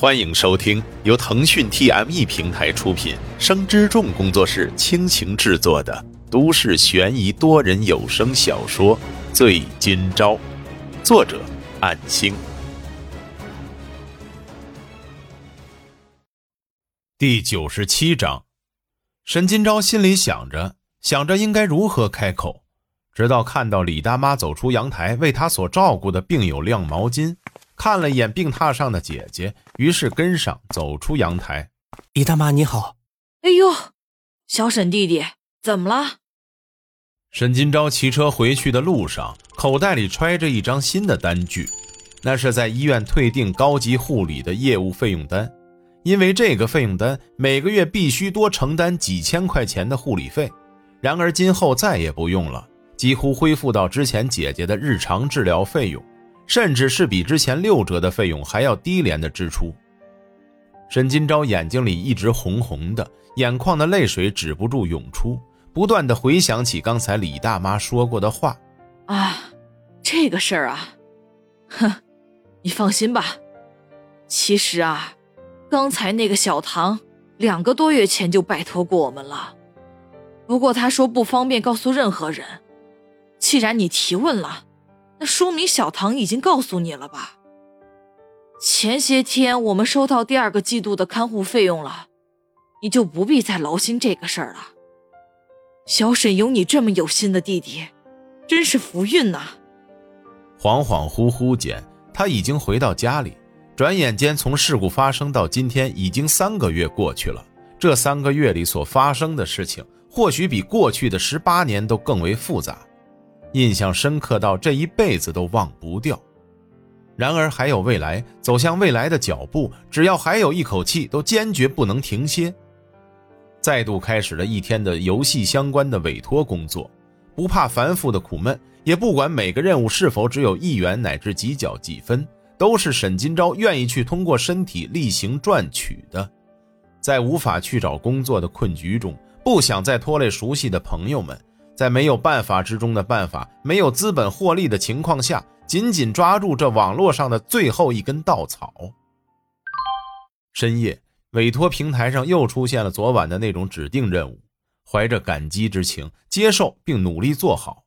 欢迎收听由腾讯 TME 平台出品、生之众工作室倾情制作的都市悬疑多人有声小说《醉今朝》，作者：暗星。第九十七章，沈今朝心里想着想着应该如何开口，直到看到李大妈走出阳台，为她所照顾的病友晾毛巾。看了一眼病榻上的姐姐，于是跟上走出阳台。李大妈你好。哎呦，小沈弟弟，怎么了？沈金钊骑车回去的路上，口袋里揣着一张新的单据，那是在医院退订高级护理的业务费用单。因为这个费用单每个月必须多承担几千块钱的护理费，然而今后再也不用了，几乎恢复到之前姐姐的日常治疗费用。甚至是比之前六折的费用还要低廉的支出。沈金钊眼睛里一直红红的，眼眶的泪水止不住涌出，不断的回想起刚才李大妈说过的话。啊，这个事儿啊，哼，你放心吧。其实啊，刚才那个小唐两个多月前就拜托过我们了，不过他说不方便告诉任何人。既然你提问了。那说明小唐已经告诉你了吧？前些天我们收到第二个季度的看护费用了，你就不必再劳心这个事儿了。小沈有你这么有心的弟弟，真是福运呐！恍恍惚惚间，他已经回到家里。转眼间，从事故发生到今天，已经三个月过去了。这三个月里所发生的事情，或许比过去的十八年都更为复杂。印象深刻到这一辈子都忘不掉。然而还有未来，走向未来的脚步，只要还有一口气，都坚决不能停歇。再度开始了一天的游戏相关的委托工作，不怕繁复的苦闷，也不管每个任务是否只有一元乃至几角几分，都是沈金钊愿意去通过身体力行赚取的。在无法去找工作的困局中，不想再拖累熟悉的朋友们。在没有办法之中的办法，没有资本获利的情况下，紧紧抓住这网络上的最后一根稻草。深夜，委托平台上又出现了昨晚的那种指定任务，怀着感激之情接受并努力做好。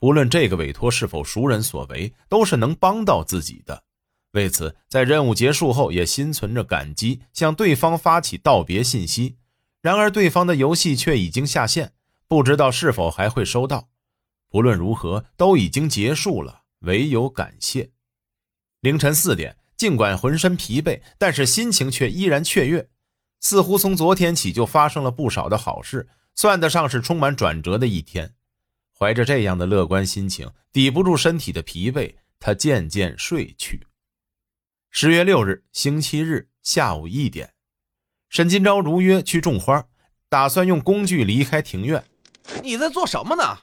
不论这个委托是否熟人所为，都是能帮到自己的。为此，在任务结束后也心存着感激，向对方发起道别信息。然而，对方的游戏却已经下线。不知道是否还会收到，不论如何都已经结束了，唯有感谢。凌晨四点，尽管浑身疲惫，但是心情却依然雀跃，似乎从昨天起就发生了不少的好事，算得上是充满转折的一天。怀着这样的乐观心情，抵不住身体的疲惫，他渐渐睡去。十月六日，星期日下午一点，沈金钊如约去种花，打算用工具离开庭院。你在做什么呢？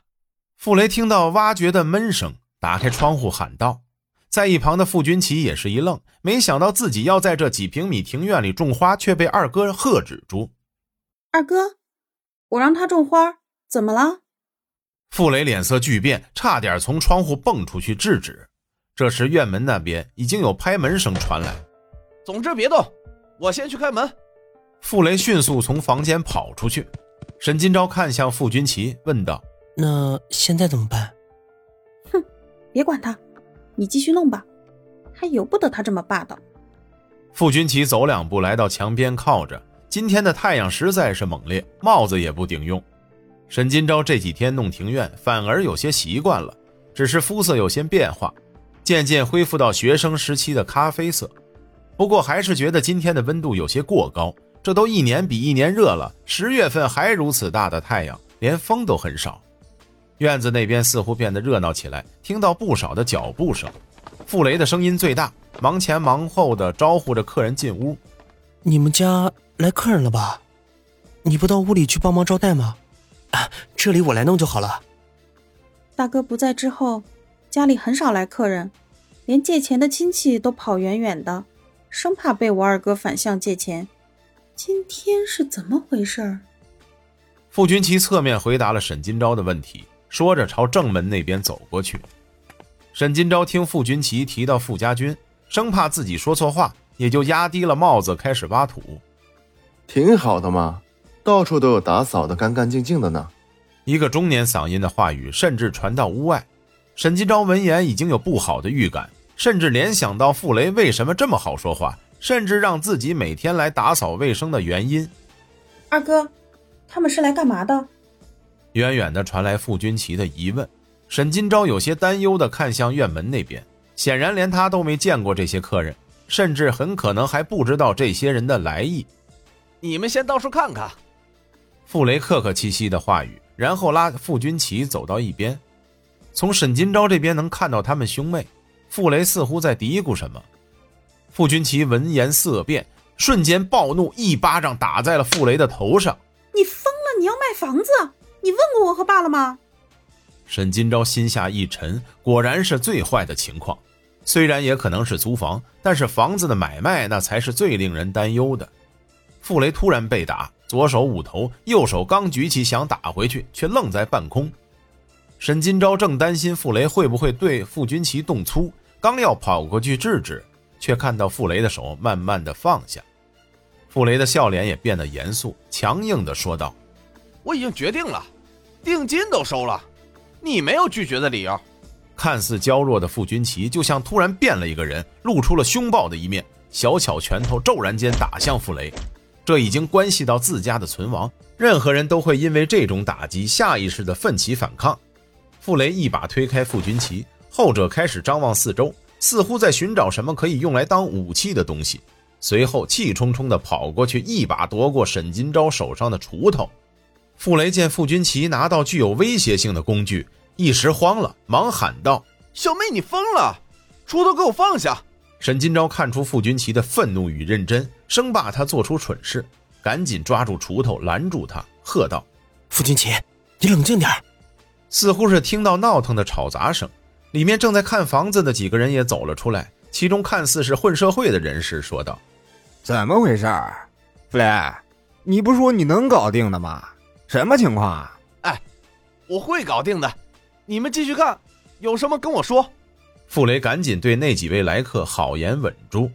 傅雷听到挖掘的闷声，打开窗户喊道。在一旁的傅君奇也是一愣，没想到自己要在这几平米庭院里种花，却被二哥喝止住。二哥，我让他种花，怎么了？傅雷脸色巨变，差点从窗户蹦出去制止。这时院门那边已经有拍门声传来。总之别动，我先去开门。傅雷迅速从房间跑出去。沈金钊看向傅君奇，问道：“那现在怎么办？”“哼，别管他，你继续弄吧，还由不得他这么霸道。”傅君奇走两步来到墙边靠着。今天的太阳实在是猛烈，帽子也不顶用。沈金钊这几天弄庭院，反而有些习惯了，只是肤色有些变化，渐渐恢复到学生时期的咖啡色。不过还是觉得今天的温度有些过高。这都一年比一年热了，十月份还如此大的太阳，连风都很少。院子那边似乎变得热闹起来，听到不少的脚步声。傅雷的声音最大，忙前忙后的招呼着客人进屋。你们家来客人了吧？你不到屋里去帮忙招待吗？啊，这里我来弄就好了。大哥不在之后，家里很少来客人，连借钱的亲戚都跑远远的，生怕被我二哥反向借钱。今天是怎么回事？傅君奇侧面回答了沈金钊的问题，说着朝正门那边走过去。沈金钊听傅君奇提到傅家军，生怕自己说错话，也就压低了帽子开始挖土。挺好的嘛，到处都有打扫的干干净净的呢。一个中年嗓音的话语甚至传到屋外。沈金钊闻言已经有不好的预感，甚至联想到傅雷为什么这么好说话，甚至让自己每天来打扫卫生的原因。二哥，他们是来干嘛的？远远的传来傅君齐的疑问。沈金钊有些担忧的看向院门那边，显然连他都没见过这些客人，甚至很可能还不知道这些人的来意。你们先到处看看。傅雷客客气气的话语，然后拉傅君齐走到一边。从沈金钊这边能看到他们兄妹，傅雷似乎在嘀咕什么。傅君齐闻言色变，瞬间暴怒，一巴掌打在了傅雷的头上。你疯了！你要卖房子？你问过我和爸了吗？沈金钊心下一沉，果然是最坏的情况。虽然也可能是租房，但是房子的买卖那才是最令人担忧的。傅雷突然被打，左手捂头，右手刚举起想打回去，却愣在半空。沈金钊正担心傅雷会不会对傅君齐动粗，刚要跑过去制止，却看到傅雷的手慢慢的放下。傅雷的笑脸也变得严肃，强硬的说道：“我已经决定了，定金都收了，你没有拒绝的理由。”看似娇弱的傅君齐就像突然变了一个人，露出了凶暴的一面，小巧拳头骤然间打向傅雷。这已经关系到自家的存亡，任何人都会因为这种打击下意识的奋起反抗。傅雷一把推开傅君齐，后者开始张望四周，似乎在寻找什么可以用来当武器的东西。随后气冲冲地跑过去，一把夺过沈金钊手上的锄头。傅雷见傅君齐拿到具有威胁性的工具，一时慌了，忙喊道：“小妹，你疯了！锄头给我放下！”沈金钊看出傅君齐的愤怒与认真，生怕他做出蠢事，赶紧抓住锄头拦住他，喝道：“傅君齐，你冷静点似乎是听到闹腾的吵杂声，里面正在看房子的几个人也走了出来。其中看似是混社会的人士说道：“怎么回事？傅雷，你不说你能搞定的吗？什么情况啊？”“哎，我会搞定的，你们继续看，有什么跟我说。”傅雷赶紧对那几位来客好言稳住。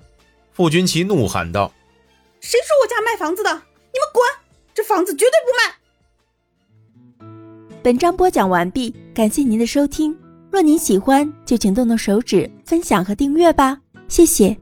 傅君奇怒喊道：“谁说我家卖房子的？你们滚！这房子绝对不卖！”本章播讲完毕，感谢您的收听。若您喜欢，就请动动手指分享和订阅吧，谢谢。